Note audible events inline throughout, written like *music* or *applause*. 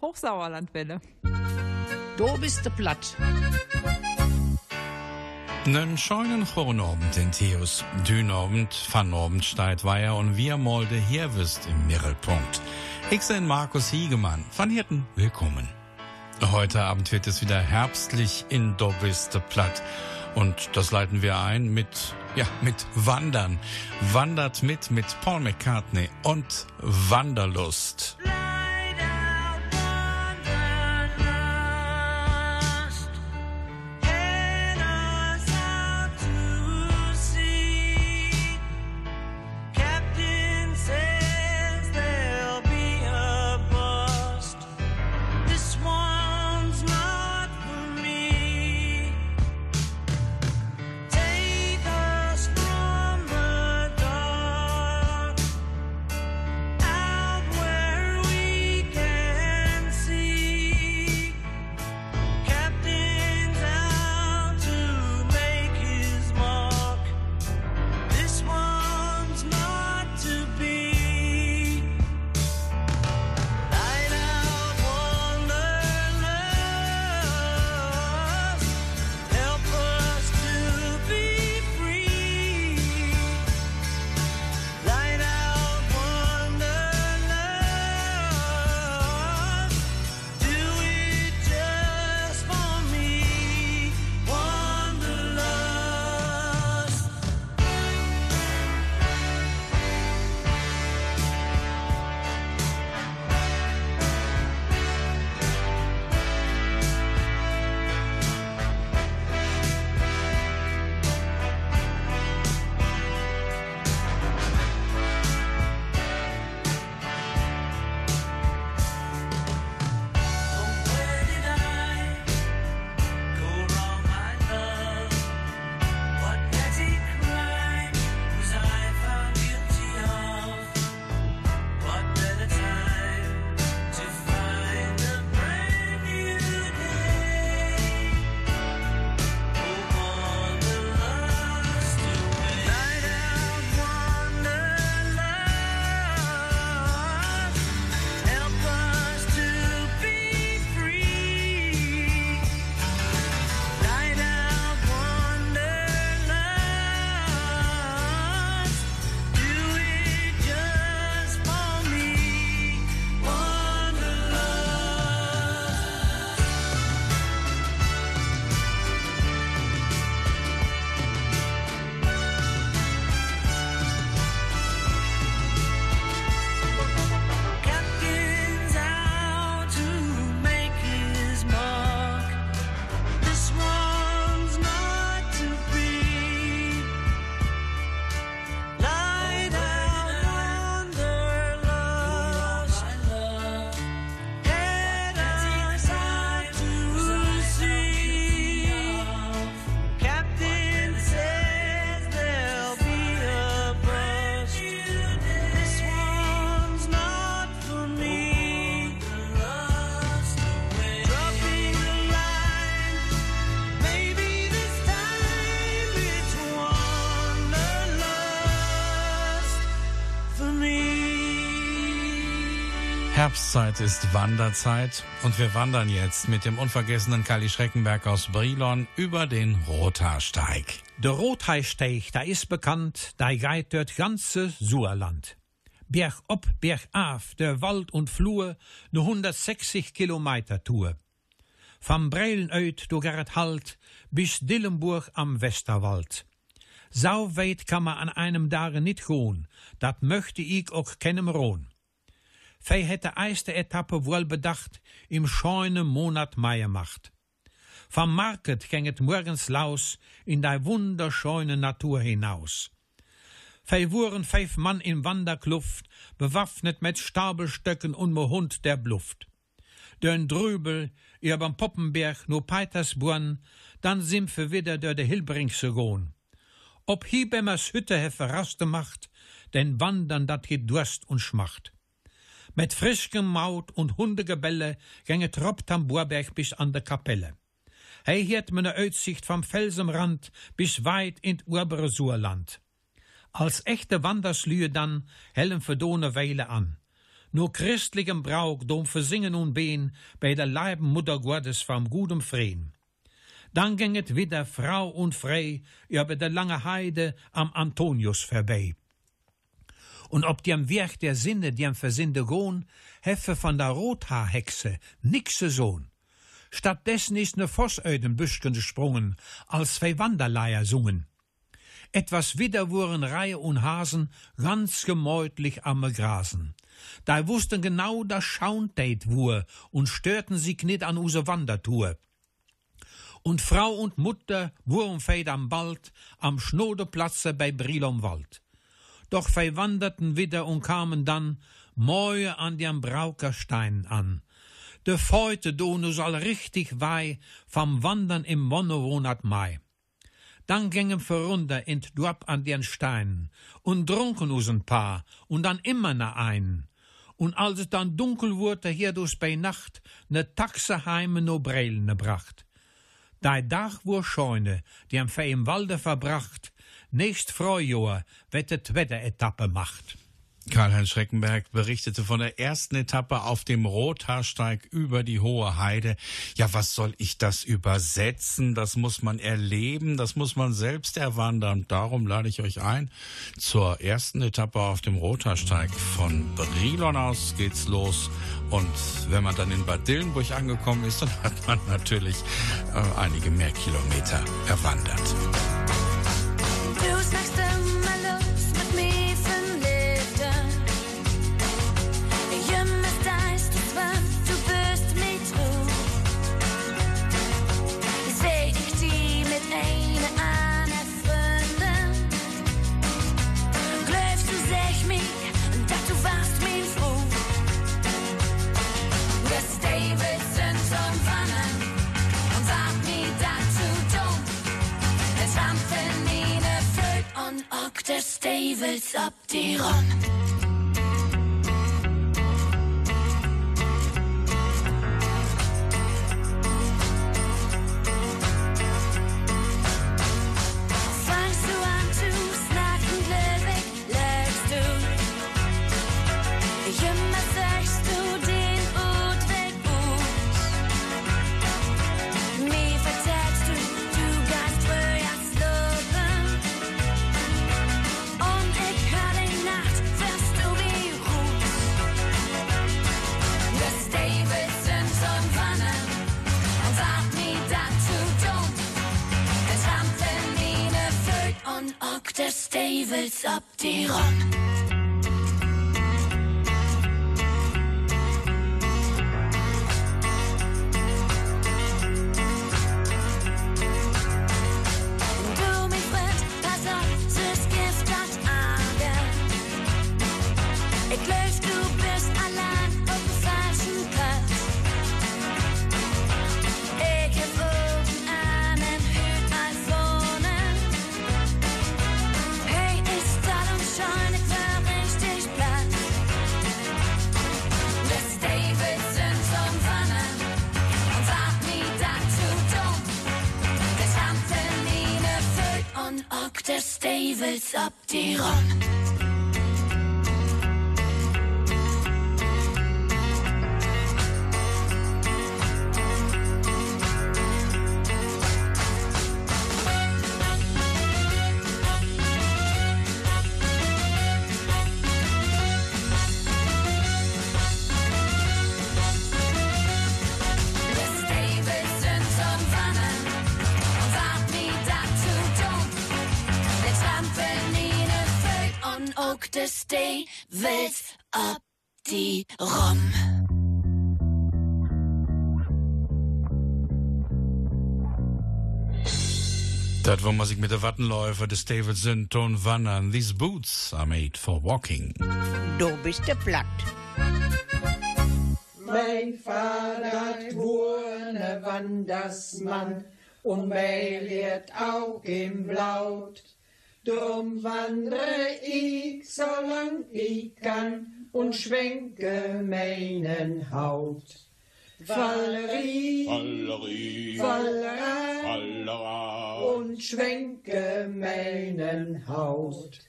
Hochsauerlandwelle. Du bist de platt. Nen scheunen Chronabend in Theos. Dünabend, Vanabend steigt Weiher und wir molde hier wisst im Mittelpunkt. Ich bin Markus Hiegemann. Van Hirten, willkommen. Heute Abend wird es wieder herbstlich in Dobiste Platt. Und das leiten wir ein mit, ja, mit Wandern. Wandert mit mit Paul McCartney und Wanderlust. Herbstzeit ist Wanderzeit und wir wandern jetzt mit dem unvergessenen Kali Schreckenberg aus Brilon über den Rothaarsteig. Der Rothaarsteig, da ist bekannt, da geht dort ganze Suerland. Berg ob, Berg af, der Wald und Flur, ne 160 Kilometer Tour. Vom Breilenöd do Gerrit Halt bis Dillenburg am Westerwald. Sau weit kann man an einem Tage nicht gehen, dat möchte ich auch keinem rohn. Fei het de eerste etappe wohl bedacht im scheune Monat Mai macht. Vom Market ging het morgens laus in die wunderscheune Natur hinaus. Fei wurden fünf Mann in Wanderkluft, bewaffnet mit Stabelstöcken und mo Hund der Bluft. Dön drübel, ihr beim Poppenberg no Petersbrunn, dann sind wir wieder der de Hilbringsche gohn. Ob Hiebemmers Hütte he verraste macht, denn Wandern dat geht Durst und Schmacht. Mit frischem Maut und Hundegebelle gänge Troppt am Burberg bis an der Kapelle. Hei hiert meine Aussicht vom Felsenrand bis weit in obere Suerland. Als echte Wanderslühe dann hellen verdone Weile an. nur christlichem Brauchtum versingen und behen bei der Leiben Mutter Gottes vom gutem Freen. Dann ginget wieder Frau und Frei über der lange Heide am Antonius vorbei. Und ob die am Werk der Sinne, die am Versinnte gohn, heffe von der Rothaarhexe nixe Sohn. Stattdessen ist ne Voss Büschken gesprungen, als zwei Wanderleier sungen. Etwas wieder wurden Reihe und Hasen ganz gemäutlich am Grasen. Da wussten genau, dass Schauntät wur und störten sie knit an use Wandertour. Und Frau und Mutter wurden feit am Bald am Schnodeplatze bei Brilom Wald. Doch fei wanderten wieder und kamen dann Moje an dem Braukerstein an. De Feute do nu soll richtig wei vom Wandern im Monnemonat Mai. Dann gingen wir runter in Dorp an den Stein und trunken us ein paar und dann immer na ein. Und als es dann dunkel wurde, hier dus bei Nacht ne Taxe heime no Breilne bracht. Dei Dach wur Scheune, die am Fee im Walde verbracht, nächst Freujahr, wettet Wetteretappe macht. Karl-Heinz Schreckenberg berichtete von der ersten Etappe auf dem Rothaarsteig über die Hohe Heide. Ja, was soll ich das übersetzen? Das muss man erleben, das muss man selbst erwandern. Darum lade ich euch ein zur ersten Etappe auf dem Rothaarsteig. Von Brilon aus geht's los. Und wenn man dann in Bad Dillenburg angekommen ist, dann hat man natürlich äh, einige mehr Kilometer erwandert. On ook de stevels op die run. Davils ab die Ron. Musik mit der Wattenläufer des Davidson Ton Wandern. These boots are made for walking. Du bist der Platt. Mein Vater war ne Wandersmann und mein lehrt auch im Blaut. Drum wandre ich, solang ich kann und schwenke meinen Haut. Valerie, Valerie, Fallera Fallera, und schwenke meinen Haut.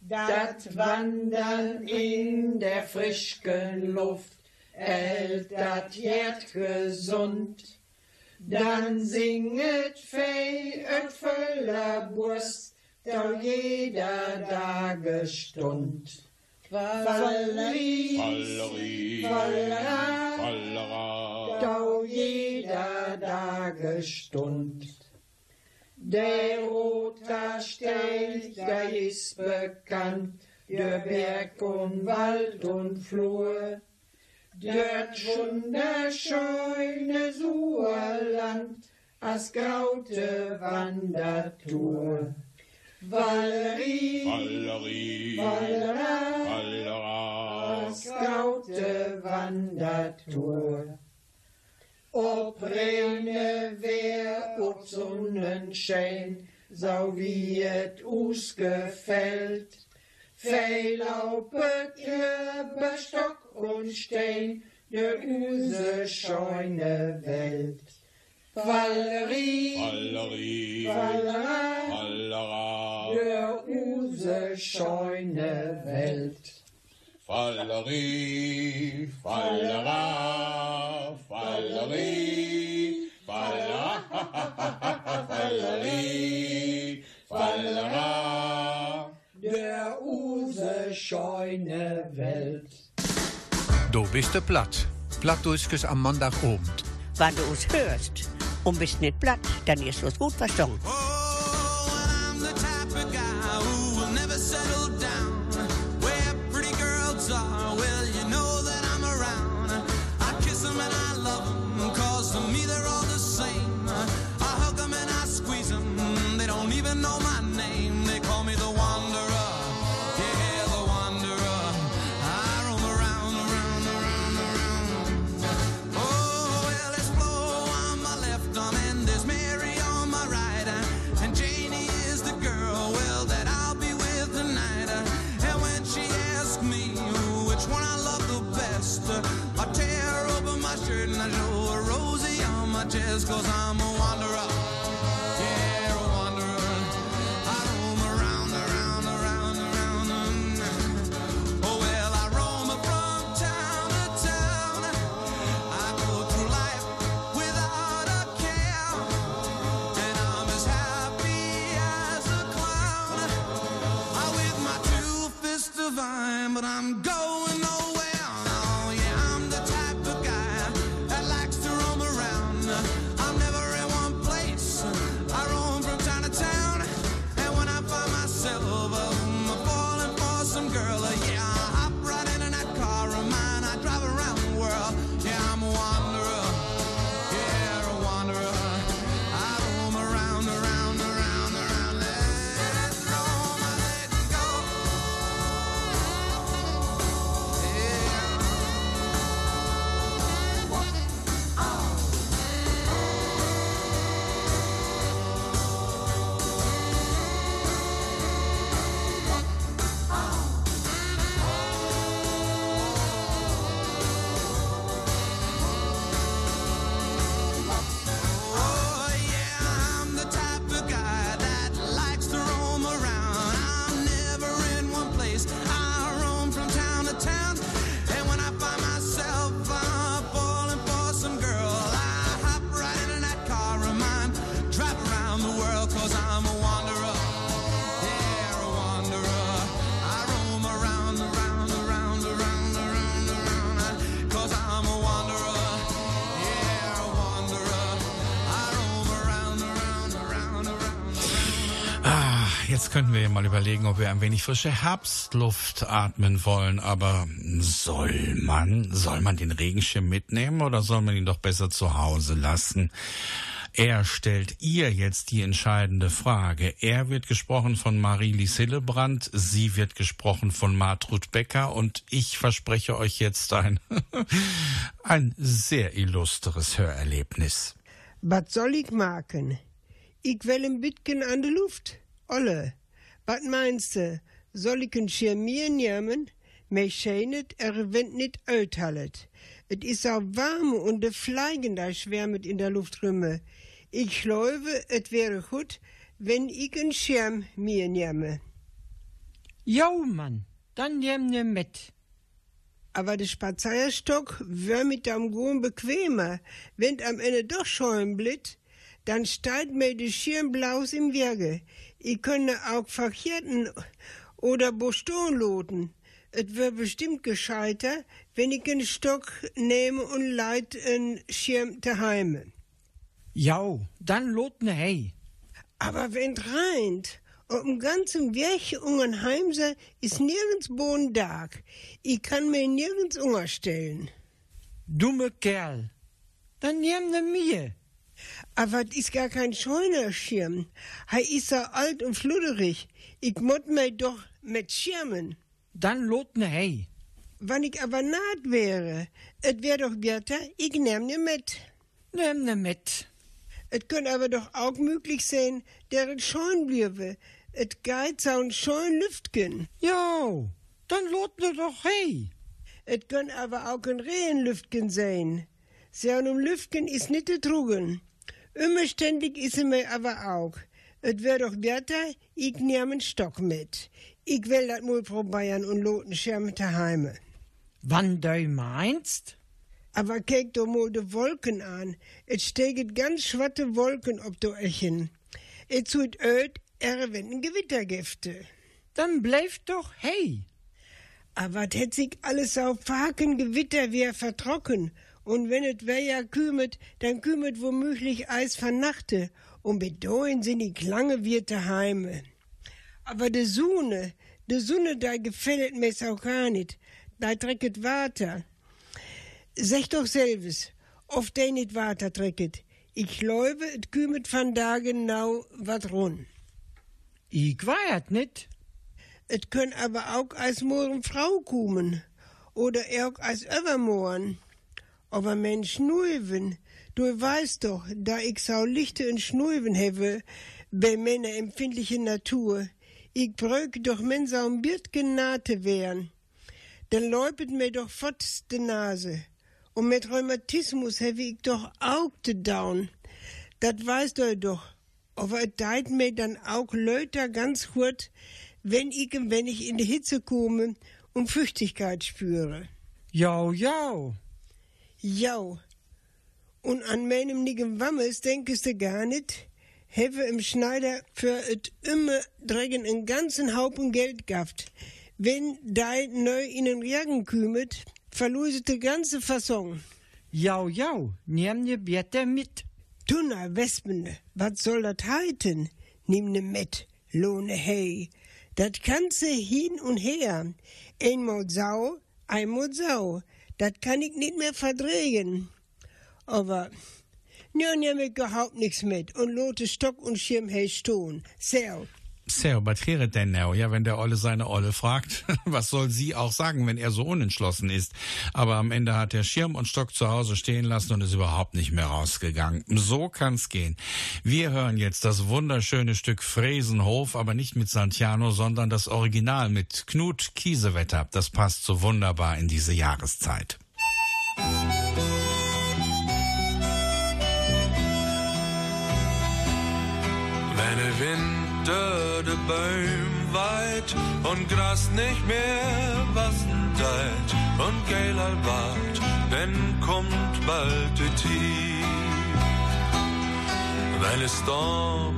Dat Wandern in der frischen Luft hält dat Herd gesund. Dann singet Fee et voller Brust, da jeder Tagestund. Valerie, Valerie, Valerie, Vallera. da jeder Tagestund. Der Roter Steg, der ist bekannt, der Berg und Wald und Flur. Dort wunderschöne Suerland, as graute Wandertour. Valerie, Valerie, Vallera. as graute Wandertour. Ob Rene wär, ob Sonnenschein, so wie et us gefällt. Feilaupet über Stock und Stein, der use scheune Welt. Valerie, Valerie, Valerie, Vallera. Der use scheune Welt. Valerie, Vallera, Valerie, Vallera, Valerie, Vallera. Der use scheune Welt. Du bist de platt. Plattdeutsches am Montagabend. Wenn du uns hörst und bist nicht platt, dann ist uns gut verstanden. Könnten wir ja mal überlegen, ob wir ein wenig frische Herbstluft atmen wollen. Aber soll man, soll man den Regenschirm mitnehmen oder soll man ihn doch besser zu Hause lassen? Er stellt ihr jetzt die entscheidende Frage. Er wird gesprochen von Marie-Lise Hillebrand, sie wird gesprochen von Martrud Becker und ich verspreche euch jetzt ein, *laughs* ein sehr illustres Hörerlebnis. Was soll ich machen? Ich will ein bisschen an die Luft. Olle, was meinst du? Soll ich ein Schirmier nehmen? Mir scheint, er wird nicht uithallet. Et is so warm und de Fliegen da schwärmet in der Luft rümme. Ich glaube, et wäre gut, wenn ich ein Schirm mir nehme. Jo, Mann, dann nehm ne mit. Aber der Spazierstock wär mit dem Gehen bequemer. Wenn am Ende doch scheuen blit, dann steigt mir die Schirmblaus im Wege. Ich könne auch verkehrten oder Boston loten. Et wär bestimmt gescheiter, wenn ich einen Stock nehme und leit einen Schirm daheim. Jo, dann lot ne hey. Aber wenn reint, auf dem ganzen Weg ungen Heimse ist nirgends Bodentag. Ich kann mir nirgends unterstellen. Dumme Kerl. Dann nehm ne mir. Aber das ist gar kein Scheunerschirm. Hei ist so alt und fludderig. Ich mott mir doch mit Schirmen. Dann lot ne hey. Wann ich aber naht wäre, et wär doch besser, ich nehm ne mit. Nehm ne mit. Et könnt aber doch auch möglich sein, der et scheun bliewe. Et geit saun scheun Lüftgen. Jo, dann lot ne doch hey. Et könnt aber auch ein Rehenlüftgen sein. Saun um Lüftgen is nit de trugen. Immer ständig is mir aber auch. Et wär doch besser, ich nehm einen Stock mit. Ich will dat mal probieren und loten Schirm daheim. Wann du meinst? Aber kijk doch mal de Wolken an. Et steget ganz schwatte Wolken ob do Echen. Et tut öd, er wenn Gewittergifte. Dann bleib doch hey. Aber het sich alles auf Faken Gewitter wie vertrocken. Und wenn et ja kümet, dann kümet womöglich Eis vernachte. Und bedoin sind die Klange wird daheim. Aber de Sonne, de Sonne, da gefällt mir auch gar nicht. Da trecket Water. Sech doch selbes, of de nicht Water trecket. Ich glaube, et kümet van da genau wat run. Ich weiert nit. Et könn aber auch als morgen Frau kommen. Oder auch als übermorgen. Aber Mensch, Schnuiven, du weißt doch, da ich so lichte und Schnuiven habe, bei meiner empfindlichen Natur, ich bröck doch men ein Bild genate wären. Dann läupet mir doch fort de Nase. Und mit Rheumatismus habe ich doch auch de Down. Dat weißt du doch. Aber es deit mir dann auch Leute ganz gut, wenn ich, wenn ich in die Hitze komme und Feuchtigkeit spüre. Jo, jo. Ja. Und an meinem nigen Wammes denkest du gar nicht, habe im Schneider für et immer drägen en ganzen Haufen Geld gaft. Wenn dei neu in den Jagen kümet, verloset de ganze Fasson. Jo, jo, nehm ne Bieter mit. Tunna Wespen, wat soll dat heiten? Nimm ne mit, lohne hey. Dat kannst hin und her. Einmal sau, einmal sau. Dat kann ich nicht mehr verdrehen. Aber, ja, nehm ich überhaupt nichts mit und lote Stock und Schirm hey stehen. So, Sehr, was wäre denn now? Ja, wenn der Olle seine Olle fragt, *laughs* was soll sie auch sagen, wenn er so unentschlossen ist? Aber am Ende hat er Schirm und Stock zu Hause stehen lassen und ist überhaupt nicht mehr rausgegangen. So kann's gehen. Wir hören jetzt das wunderschöne Stück Fresenhof, aber nicht mit Santiano, sondern das Original mit Knut Kiesewetter. Das passt so wunderbar in diese Jahreszeit. Wenn der Winter Bäum weit und Gras nicht mehr wassen deit und Geiler wart, dann kommt bald die Tief. Wenn es Storm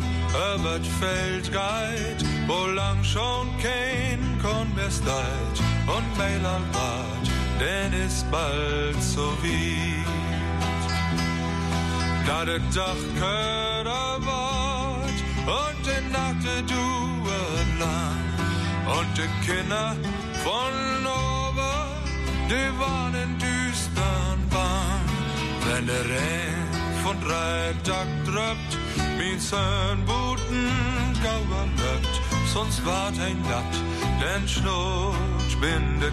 über Feld geht, wo lang schon kein Korn mehr steit und Geiler wart, denn ist bald so weit. Da der Dach köder und Nacht duet lang und die Kinder von oben, die waren in düstern Bahn. Wenn der Regen von drei Tag drückt, wie sein Buten gauer löbt, sonst wart ein Natt, denn Schnut bin de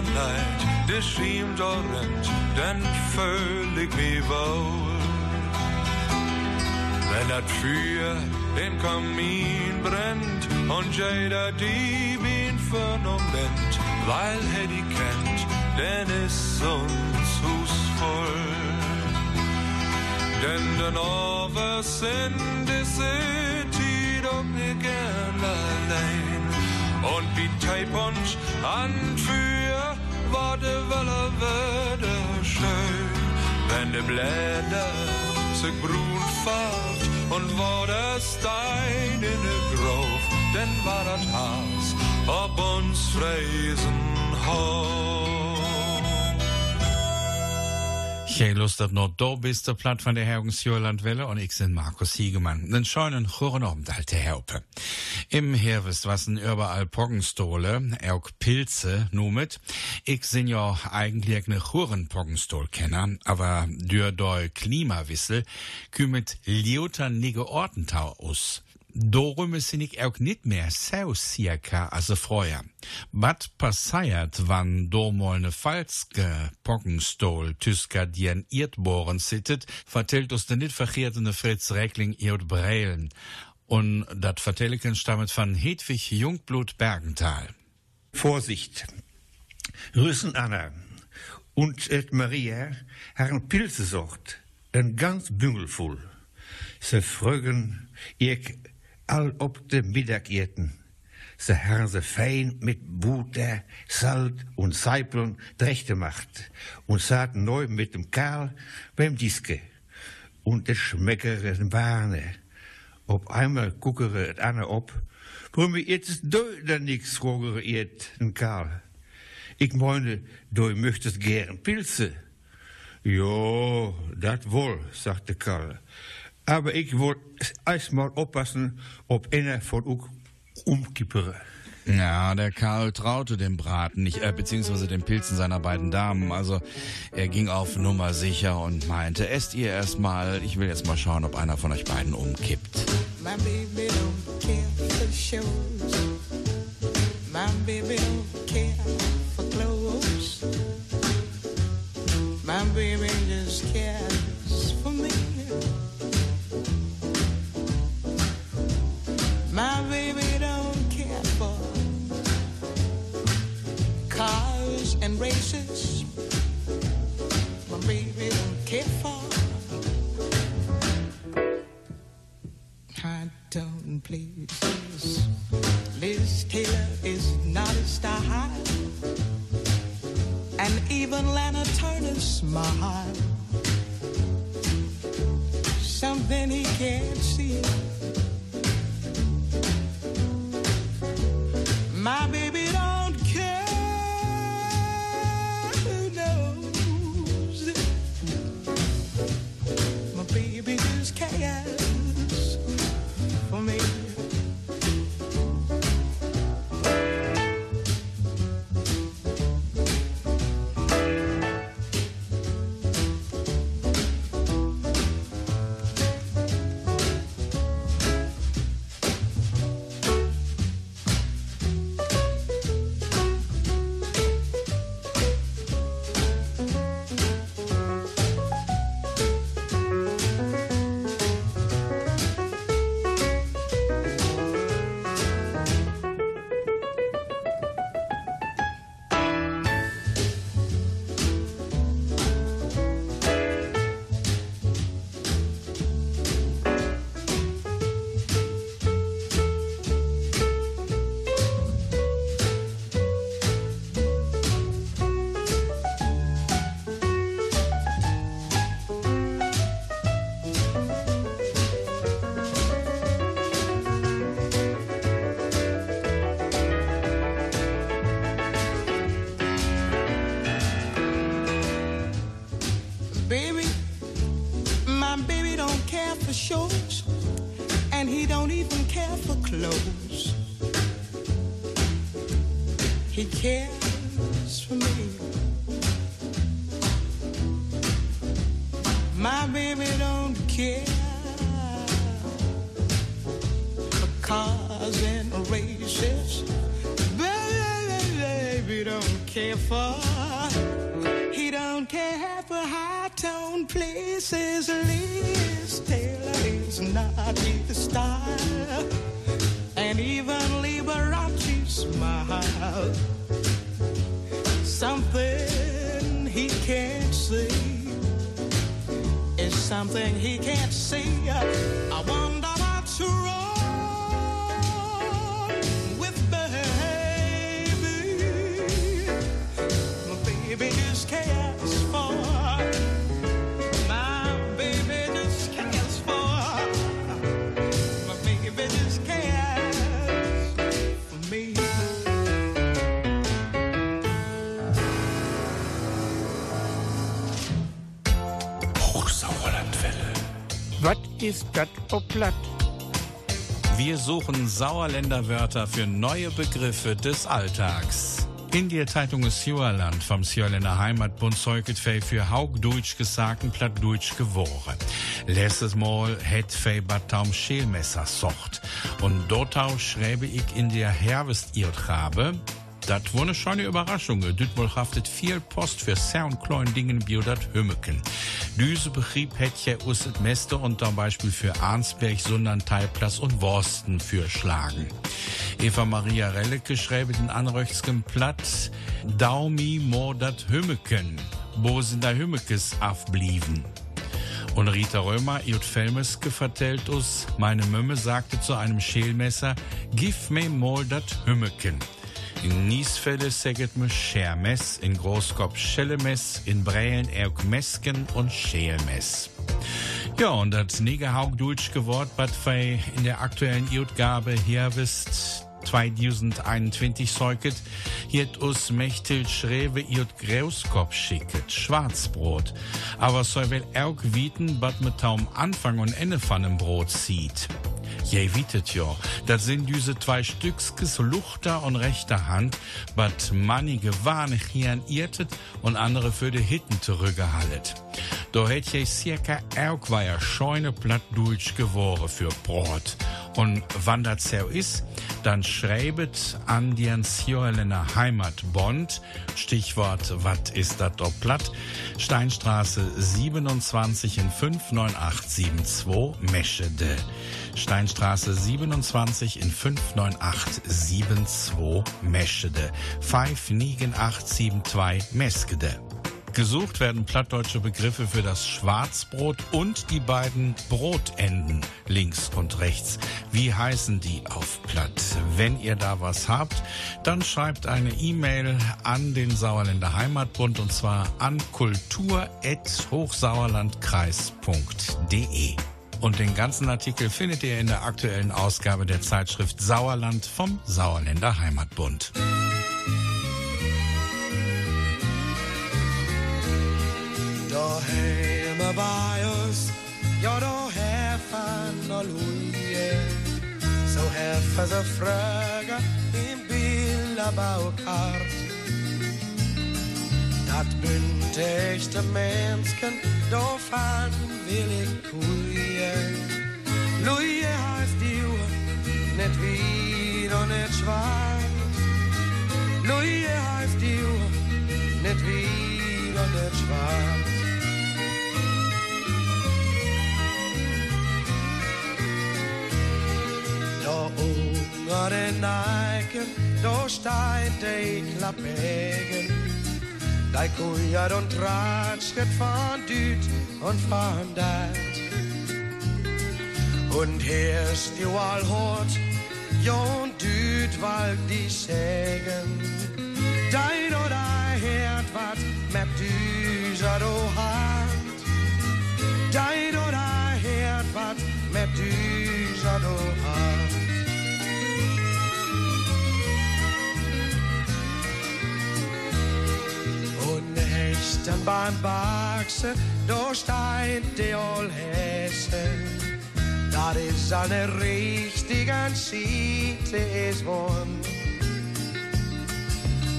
Finsternheit, de schiemt orrend, dann fühl ich mich wohl. Wenn das Feuer den Kamin brennt und jeder die Wien vernommt, weil er die kennt, denn ist uns Hus voll. Denn den Overs in der City doch nicht gern allein. Und wie Teipunch an de Welle würde schön, wenn de Blätter sich brun fahrt und war der Stein in der Grove, denn war das Haus ob uns Fräsen Ich noch do bist der Platt von der Hergungsjörlandwelle und ich sind Markus Hiegemann. Den scheunen Churen um alte Herpe. Im Herwest wassen überall Poggenstole, auch Pilze numet. Ich sind ja eigentlich ne Churen Poggenstol-Kenner, aber dür doi Klimawissel kümmert Liota nige Ortentau aus. Ich auch nicht mehr so circa als vorher. Was passiert, wann do mal ne falske Poggenstol Tüsker dien Erdbohren sittet, vertellt uns der nicht verkehrtene Fritz Reckling iot Breilen. Und dat Vertelleken stammet von Hedwig Jungblut Bergenthal. Vorsicht. Rüssen Anna und et Maria haben Pilze sorgt, ein ganz Büngel voll. Sie fragen ich all op de Mittageten. Sie haben sie fein mit Butter, Salz und Seipeln drechte macht und saßen neu mit dem Karl beim Diske. Und de schmeckere Warne. Op einmal guckere et Anne op, warum jetzt da nix fragere et den Karl. Ich meine, du möchtest gern Pilze. Jo, dat wohl, sagte Karl. Aber ich wollte erstmal aufpassen, ob einer von uns umkippere. Ja, der Karl traute dem Braten nicht, äh, beziehungsweise den Pilzen seiner beiden Damen. Also er ging auf Nummer sicher und meinte, esst ihr erstmal, ich will jetzt mal schauen, ob einer von euch beiden umkippt. My baby don't care for shows. My baby don't care for clothes. My baby Was ist das auf Platt? Wir suchen Sauerländer Wörter für neue Begriffe des Alltags. In der Zeitung Sauerland vom Sauerländer Heimatbund zeuget fei für Haugdeutsch gesagten Plattdeutsch geworen. Letztes Mal het fei Bataum Schälmesser socht. Und dort schreibe ich in der Herbst ihr Trabe, das war eine schöne Überraschung. Dütmol haftet viel Post für Soundklein Dingen biodat Hümmeken. Düse Betrieb hätt ja us het Meste und zum Beispiel für Arnsberg, Sundern, und Worsten für Schlagen. Eva Maria Rellecke schreibe den anröchskem Platt Daumi mo dat Hümmeken. Wo sind da Hümmekes afblieben? Und Rita Römer, Jut Felmeske vertellt us, meine Mömme sagte zu einem Schälmesser, gif me mal dat Hümmeken. In Niesfelde säget me Schermess, in Großkopf Schellemess, in Brälen Erk Mesken und Schälmess. Ja, und das Negerhaug Deutsch geworden, was in der aktuellen Utgabe hier wisst, 2021 säuget, hiet us mächtig schrewe iot Grauskopf schicket, Schwarzbrot. Aber soll wel auch wieten, wat mit taum Anfang und Ende von dem Brot zieht. Je wietet jo, das sind diese zwei Stückskes Luchter und rechter Hand, wat manige warnig hier irtet und andere für die Hitten zurückgehallet. Do hätt je circa auch scheune platt Deutsch gewore für Brot. Und wann das so ist, dann schreibet an den Sjörlener Heimatbond, Stichwort, wat ist dat doch platt, Steinstraße 27 in 59872 Meschede. Steinstraße 27 in 59872 Meschede. 59872 Meskede. Gesucht werden plattdeutsche Begriffe für das Schwarzbrot und die beiden Brotenden links und rechts. Wie heißen die auf Platt? Wenn ihr da was habt, dann schreibt eine E-Mail an den Sauerländer Heimatbund und zwar an kultur.hochsauerlandkreis.de. Und den ganzen Artikel findet ihr in der aktuellen Ausgabe der Zeitschrift Sauerland vom Sauerländer Heimatbund. Daheim bei oss, ja då häfan och loje Så häfan så fröga in Bilder baukart Dat bünd echte Menschen, då fan will ich kuje Luje heißt du, net wit und net schwarz Luje heißt du, net wit und net schwarz Da ungar den eiken, då steint de klappegen. De kujar und tratscht von düt und von dat. Und herst du all hort, jon düt wald die sägen. Dein oder hert wat mit düser do hand. Dein oder hert wat mit düser do hand. Hechten beim Baxen, då steint de all häsen. Dat is eine richtigen Schiete is won.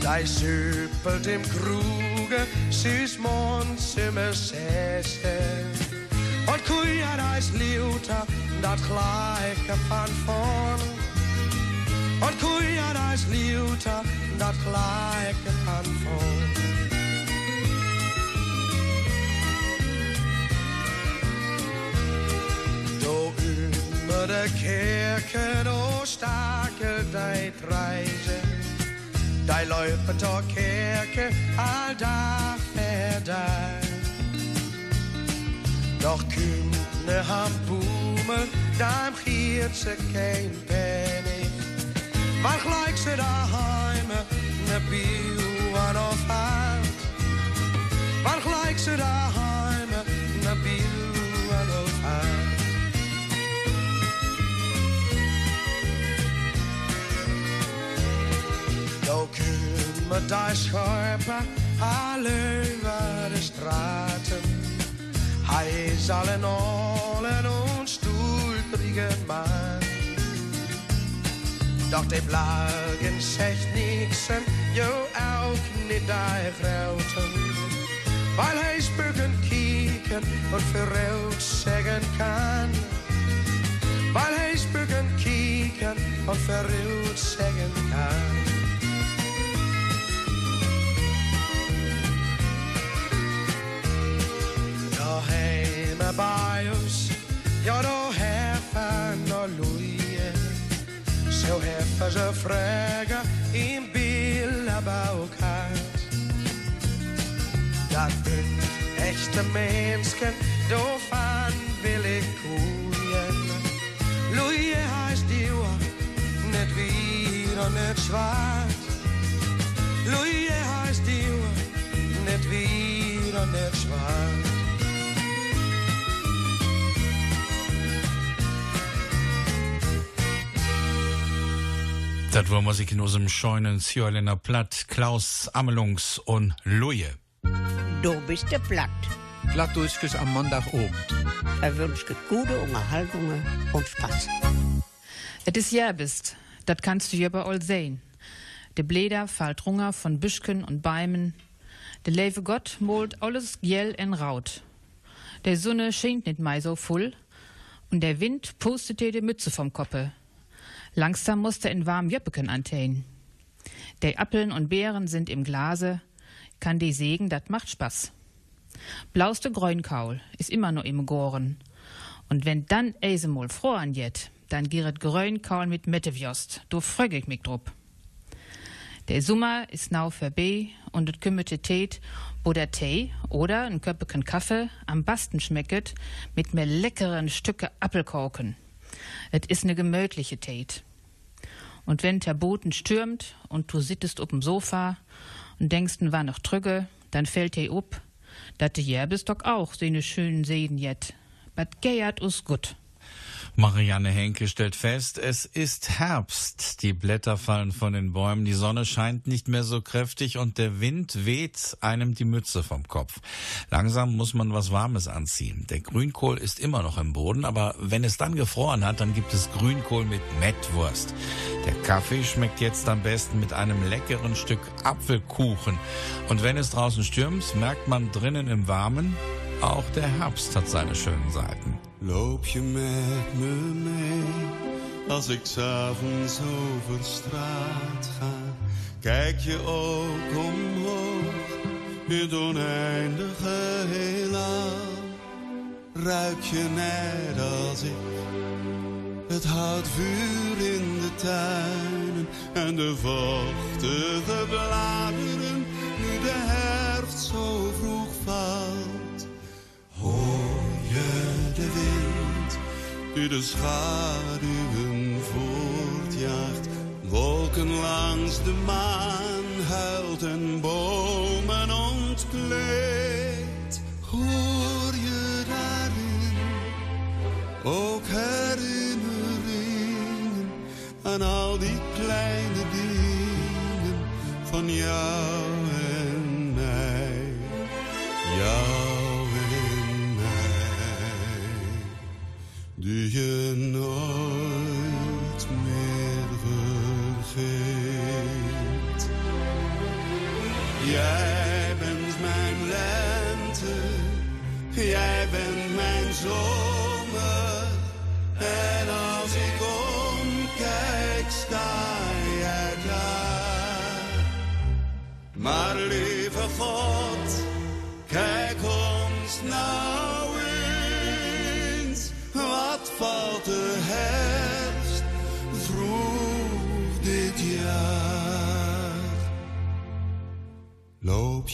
De suppelt im Kruge, süß Mond simmer säsen. Und kuja deis Liuter, dat gleiche van vorn. Und kuja deis Liuter, dat gleiche van vorn. Då ymre kirker og staker de reiser. De løper til kirke, all dag er der. Doch kymne han bomer, dem giert ze geen penning. Waar gelijk ze daheim, ne bioen of hout. waar gelijk ze daheim. Al over de straten. Hij is al en al een onstoelbrige man. Doch die Blagen zegt niks en jo ook niet die groten. Weil hij spugen kieken en verruild zeggen kan. Weil hij spugen kieken en verruild zeggen kan. Ja, hemma bij ons, ja, då heffen och loje. Så heffen ze vragen in Billabaukat. Dat bin echte Menschen, då fan will ich koeien. Loje heißt die net wier und net zwart. Loje heißt die net wier und net zwart. Das war Musik in unserem scheunen Zjörlener Platt, Klaus Amelungs und Luje. Du bist der Platt. Plattdurchkes am Montagabend. Er wünscht dir gute Unterhaltungen und Spaß. Et is bist, dat kannst du hier bei all sehen. De Bläder fallt Runger von Büschken und Beimen. De leve Gott molt alles gjell en Raut. Der Sonne scheint nicht mei so voll. Und der Wind pustet dir die Mütze vom Koppe. Langsam musste in warm Jöppeken antehen. De Appeln und Beeren sind im Glase. Kann die sägen, dat macht Spaß. Blauste Gräunkaul ist immer nur im Goren. Und wenn dann Eisemol froh anjet, dann giret Grönkaul mit Mettewjost. Du frög ich mich drup. Der Sommer ist nau vorbei und et kümmerte Tät, wo der Tee oder ein Köppeken Kaffee am besten schmecket mit mehr leckeren Stücke Appelkorken. Et is ne gemütliche Tät. Und wenn der Boten stürmt und du sittest up'm Sofa und denkst, war noch trügge, dann fällt dir up, dat de Järbis doch auch so ne schönen Seden jet. Bat geiert us gut. Marianne Henke stellt fest, es ist Herbst. Die Blätter fallen von den Bäumen, die Sonne scheint nicht mehr so kräftig und der Wind weht einem die Mütze vom Kopf. Langsam muss man was Warmes anziehen. Der Grünkohl ist immer noch im Boden, aber wenn es dann gefroren hat, dann gibt es Grünkohl mit Mettwurst. Der Kaffee schmeckt jetzt am besten mit einem leckeren Stück Apfelkuchen. Und wenn es draußen stürmt, merkt man drinnen im Warmen, auch der Herbst hat seine schönen Seiten. Loop je met me mee als ik s'avonds over straat ga? Kijk je ook omhoog in het oneindige heelal? Ruik je net als ik het houtvuur in de tuinen en de vochtige bladeren nu de herfst zo vroeg valt? Die de schaduwen voortjaagt? Wolken langs de maan huilt en bomen ontkleedt. Hoor je daarin ook herinneringen aan al die kleine dingen van jou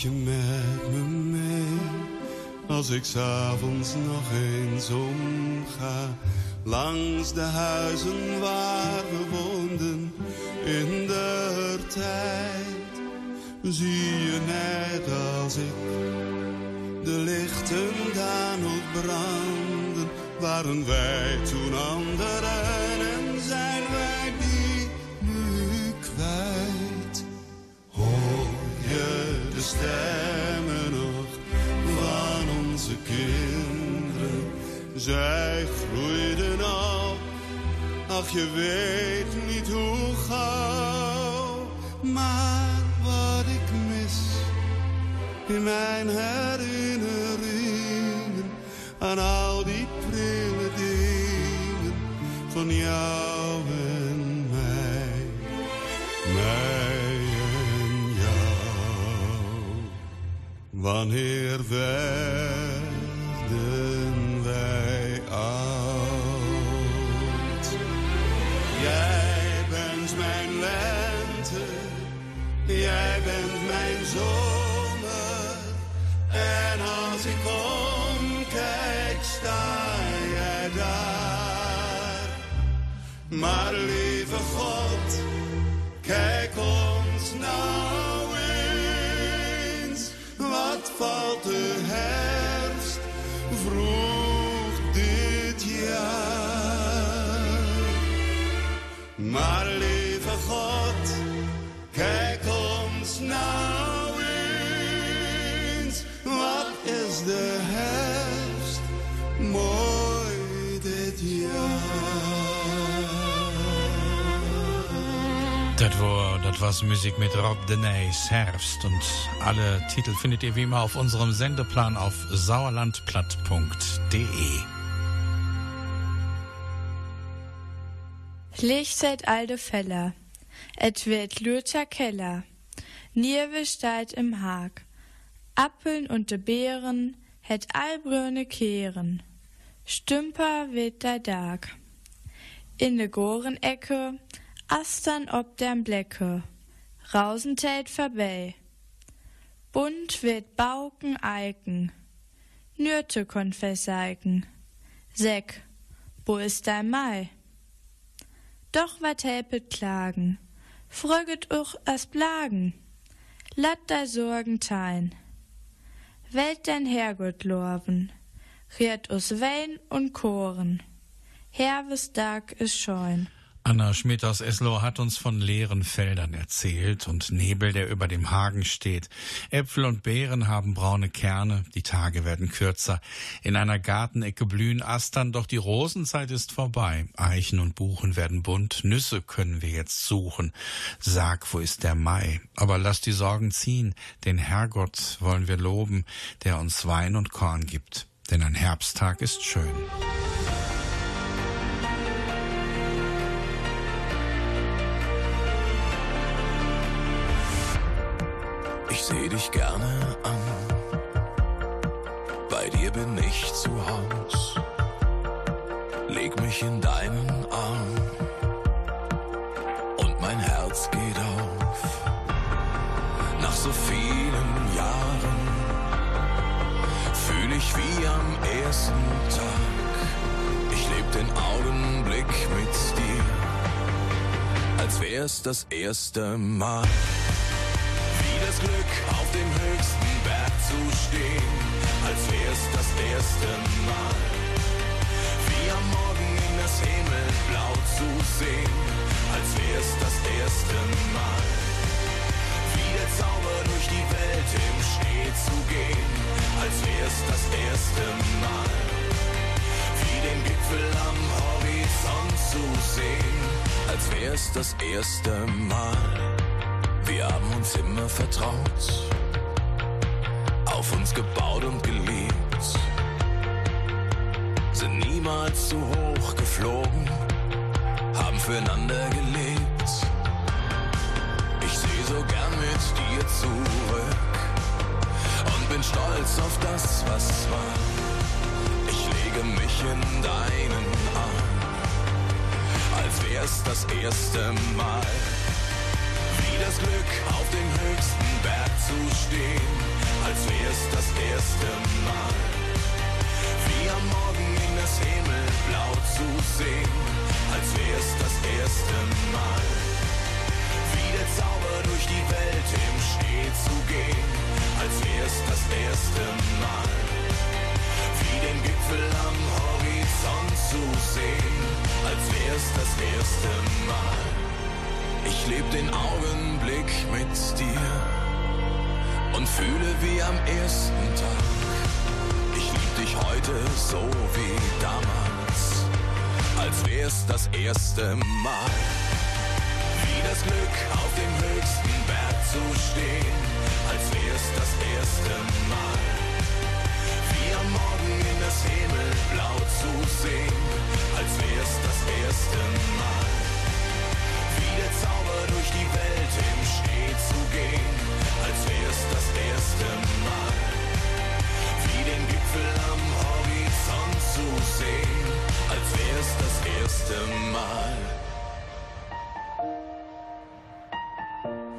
je met me mee als ik s'avonds nog eens omga langs de huizen waar we woonden in de tijd? Zie je net als ik de lichten daar nog branden, waren wij toen anderen stemmen nog van onze kinderen? Zij groeiden op, ach je weet niet hoe gauw, maar wat ik mis in mijn herinneringen aan al die prille dingen van jou Wanneer werden wij oud? Jij bent mijn lente, jij bent mijn zomer. En als ik omkijk, sta jij daar. Maar lieve God, kijk ons nou valt de Das war, das war's Musik mit Rob Denys Herbst und alle Titel findet ihr wie immer auf unserem Sendeplan auf sauerlandplatt.de. Licht seit alde Feller, et wird lüter Keller, Nierwe steigt im Hag, Appeln und de Beeren, het allbrüne Kehren, Stümper wird der Dag. In de Gorenecke, Astern ob derm Blecke, Rausentät vorbei. Bunt wird Bauken Eiken, Nürte konfesseiken, Säck, wo ist dein Mai? Doch wat helpet klagen, fröget uch as Blagen, lat dei Sorgen tein. Welt dein Herrgott lorven, riert us Wein und Choren, Herwes Tag ist scheun. Anna Schmidt aus Eslow hat uns von leeren Feldern erzählt und Nebel, der über dem Hagen steht. Äpfel und Beeren haben braune Kerne, die Tage werden kürzer. In einer Gartenecke blühen Astern, doch die Rosenzeit ist vorbei. Eichen und Buchen werden bunt, Nüsse können wir jetzt suchen. Sag, wo ist der Mai? Aber lass die Sorgen ziehen, den Herrgott wollen wir loben, der uns Wein und Korn gibt. Denn ein Herbsttag ist schön. Ich seh dich gerne an. Bei dir bin ich zu Haus. Leg mich in deinen Arm. Und mein Herz geht auf. Nach so vielen Jahren fühl ich wie am ersten Tag. Ich leb den Augenblick mit dir, als wär's das erste Mal wär's das erste Mal. Wie am Morgen in das Himmelblau zu sehen, als wär's das erste Mal. Wie der Zauber durch die Welt im Schnee zu gehen, als wär's das erste Mal. Wie den Gipfel am Horizont zu sehen, als wär's das erste Mal. Wir haben uns immer vertraut, auf uns gebaut und geliebt, sind niemals zu hoch geflogen, haben füreinander gelebt. Ich seh so gern mit dir zurück und bin stolz auf das, was war. Ich lege mich in deinen Arm, als wär's das erste Mal wie das Glück auf dem höchsten Berg zu stehen. Erste Mal. Wie am Morgen in das Himmelblau zu sehen, als wär's das erste Mal. Wie der Zauber durch die Welt im Schnee zu gehen, als wär's das erste Mal. Wie den Gipfel am Horizont zu sehen, als wär's das erste Mal. Ich leb den Augenblick mit dir und fühle wie am ersten Tag. Ich lieb dich heute so wie damals, als wär's das erste Mal. Wie das Glück auf dem höchsten Berg zu stehen, als wär's das erste Mal. Wie am Morgen in das Himmelblau zu sehen, als wär's das erste Mal. Wie der Zauber durch die Welt im Schnee zu gehen, als wär's das erste Mal. Wie den Gipfel am Horizont zu sehen, als wär's das erste Mal.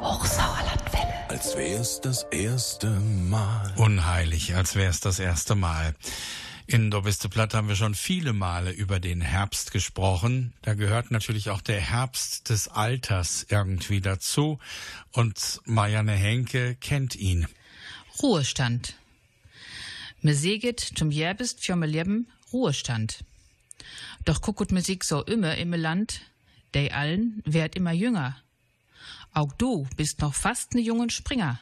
Hochsauerlandwelle. Als wär's das erste Mal. Unheilig, als wär's das erste Mal. In Do biste Platt haben wir schon viele Male über den Herbst gesprochen. Da gehört natürlich auch der Herbst des Alters irgendwie dazu. Und Marianne Henke kennt ihn. Ruhestand. Me seget zum Järbist für me Leben Ruhestand. Doch guckut me sich so immer im Land, dei allen werd immer jünger. Auch du bist noch fast ne jungen Springer.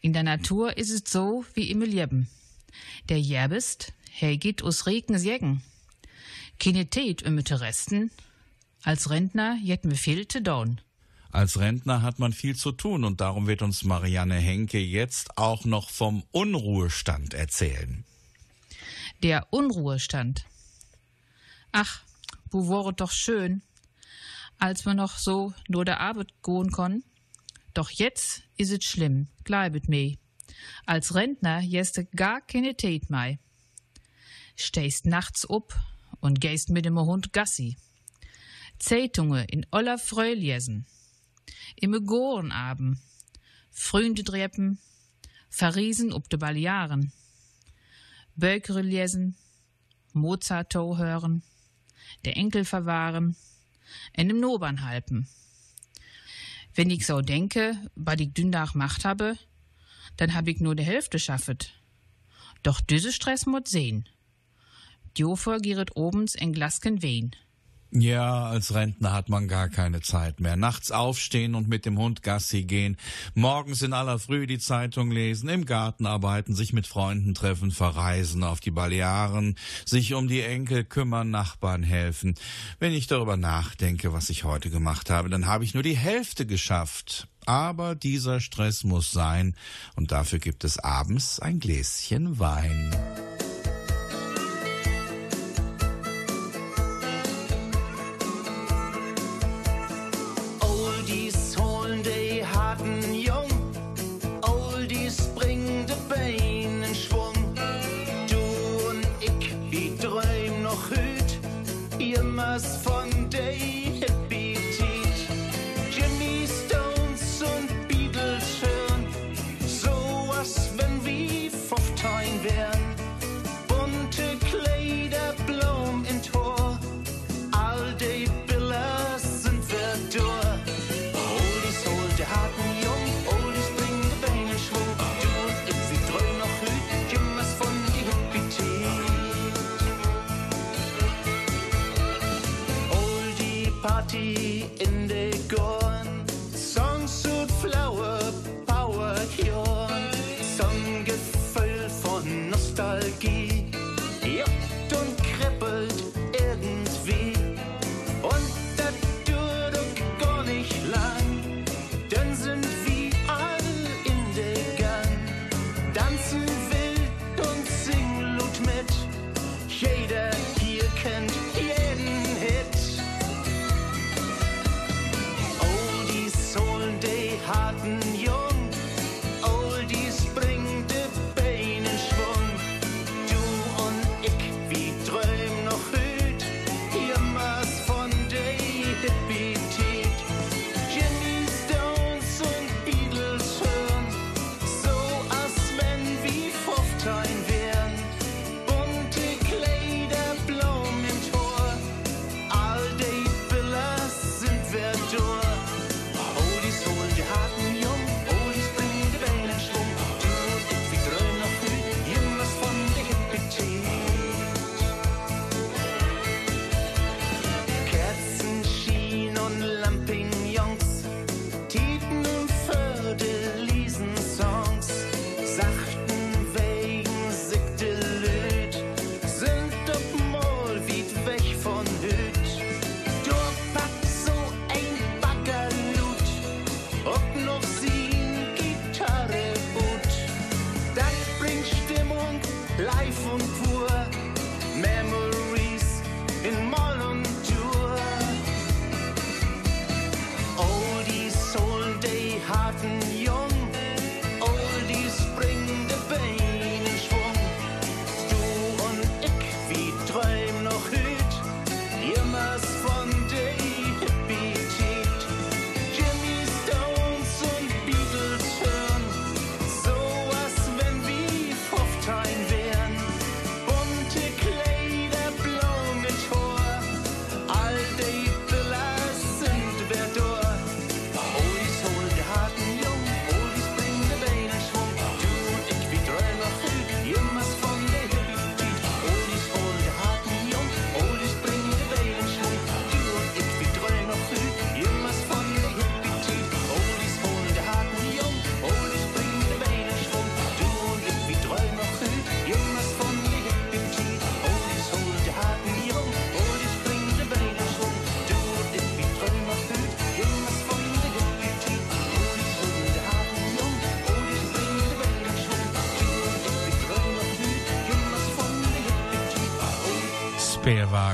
In der Natur is es so wie im Leben. Der Järbist, hey geht us Regen sägen. Keine Tät ümmete Resten. Als Rentner jet me viel te down. Als Rentner hat man viel zu tun und darum wird uns Marianne Henke jetzt auch noch vom Unruhestand erzählen. Der Unruhestand. Ach, wo wäre doch schön, als wir noch so nur der Arbeit gehen konn. Doch jetzt is es schlimm, gleibet mei. Als Rentner jeste gar keine Tät mei. Stehst nachts up und gehst mit dem Hund Gassi. Zeitungen in aller Freu lesen. Im Gorenabend. Fründe dreppen, verriesen ob de Balearen. Bökere lesen, Mozart hören, der Enkel verwahren, en im Nobern halpen. Wenn ich so denke, was ich dündach macht habe, dann hab ich nur die Hälfte schaffet. Doch düse Stress mut sehen. Jofer gieret obens en Glasken Wehen. Ja, als Rentner hat man gar keine Zeit mehr. Nachts aufstehen und mit dem Hund Gassi gehen, morgens in aller Früh die Zeitung lesen, im Garten arbeiten, sich mit Freunden treffen, verreisen auf die Balearen, sich um die Enkel kümmern, Nachbarn helfen. Wenn ich darüber nachdenke, was ich heute gemacht habe, dann habe ich nur die Hälfte geschafft. Aber dieser Stress muss sein, und dafür gibt es abends ein Gläschen Wein. go.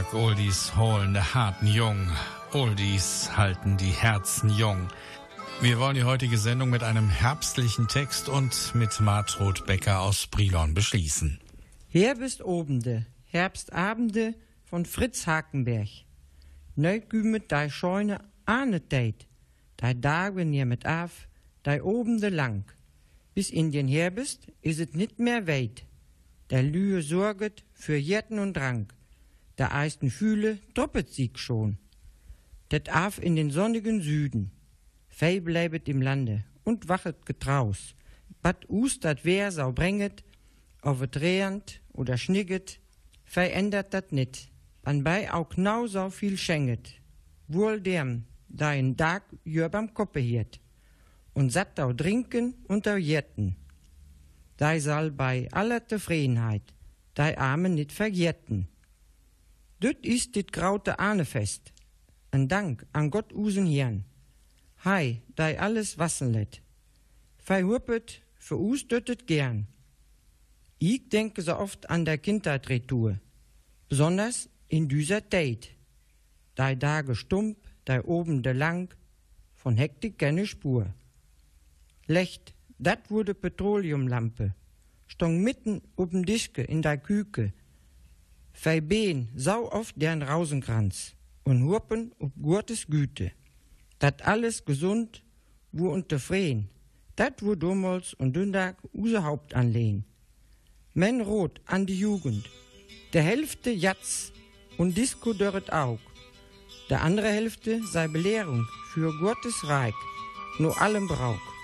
Speerwag, Oldies holen der harten Jung, Oldies halten die Herzen jung. Wir wollen die heutige Sendung mit einem herbstlichen Text und mit Martrud Becker aus Brilon beschließen. Herbstobende, Herbstabende von Fritz Hakenberg. Neugümet dei Scheune ahnet deit, dei Dagen ihr mit af, dei Obende lang. Bis in den Herbst is het nit mehr weit. Der Lühe sorget für Jetten und Drang. Der eisten Fühle doppelt sieg schon. Det af in den sonnigen Süden. Fei bleibet im Lande und wachet getraus. Bad us dat wer sau brenget, auf et rehend oder schnigget, fei ändert dat nit. Anbei auch genau so viel schenket. Wohl dem, da in Dag jör beim Koppe hiert. Und satt au trinken und au jetten. Dei soll bei aller Zufriedenheit dei Arme nit vergetten. Düt ist dit graute Ahnefest. Ein Dank an Gott usen Hirn. Hei, dei alles wassen let. Fei huppet, für us döttet gern. Ich denke so oft an der Kindheitsretour. Besonders in dieser Zeit. Dei Tage stump, dei oben de lang, von Hektik keine Spur. Lecht, dat wurde Petroleumlampe, stong mitten oben Dischke in der Küke. Fei Been sau oft deren Rausenkranz und hurpen ob Gurtes Güte. Dat alles gesund, wo unter Freen, dat wo damals und Dündag use Haupt anlehn. Men rot an die Jugend, der Hälfte Jatz und Disco dörret Aug. Der andere Hälfte sei Belehrung für Gottes Reich, nur allem Brauch.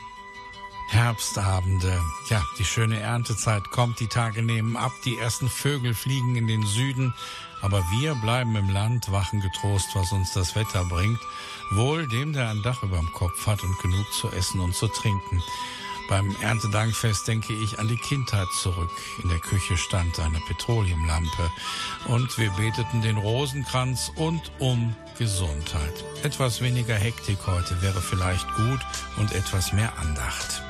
Herbstabende. Ja, die schöne Erntezeit kommt, die Tage nehmen ab, die ersten Vögel fliegen in den Süden, aber wir bleiben im Land, wachen getrost, was uns das Wetter bringt, wohl dem, der ein Dach überm Kopf hat und genug zu essen und zu trinken. Beim Erntedankfest denke ich an die Kindheit zurück. In der Küche stand eine Petroleumlampe und wir beteten den Rosenkranz und um Gesundheit. Etwas weniger Hektik heute wäre vielleicht gut und etwas mehr Andacht.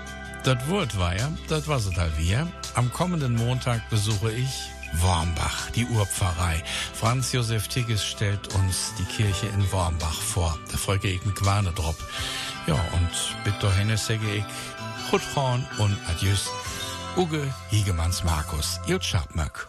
Das Wort war ja, das war es halt wir. Am kommenden Montag besuche ich Wormbach, die Urpfarrei. Franz Josef Tigges stellt uns die Kirche in Wormbach vor. Da folge ich mit Quanedrop. Ja, und bitte Hennes sage ich Guthorn und Adieus. Uge Hiegemanns Markus, Iltschapmöck.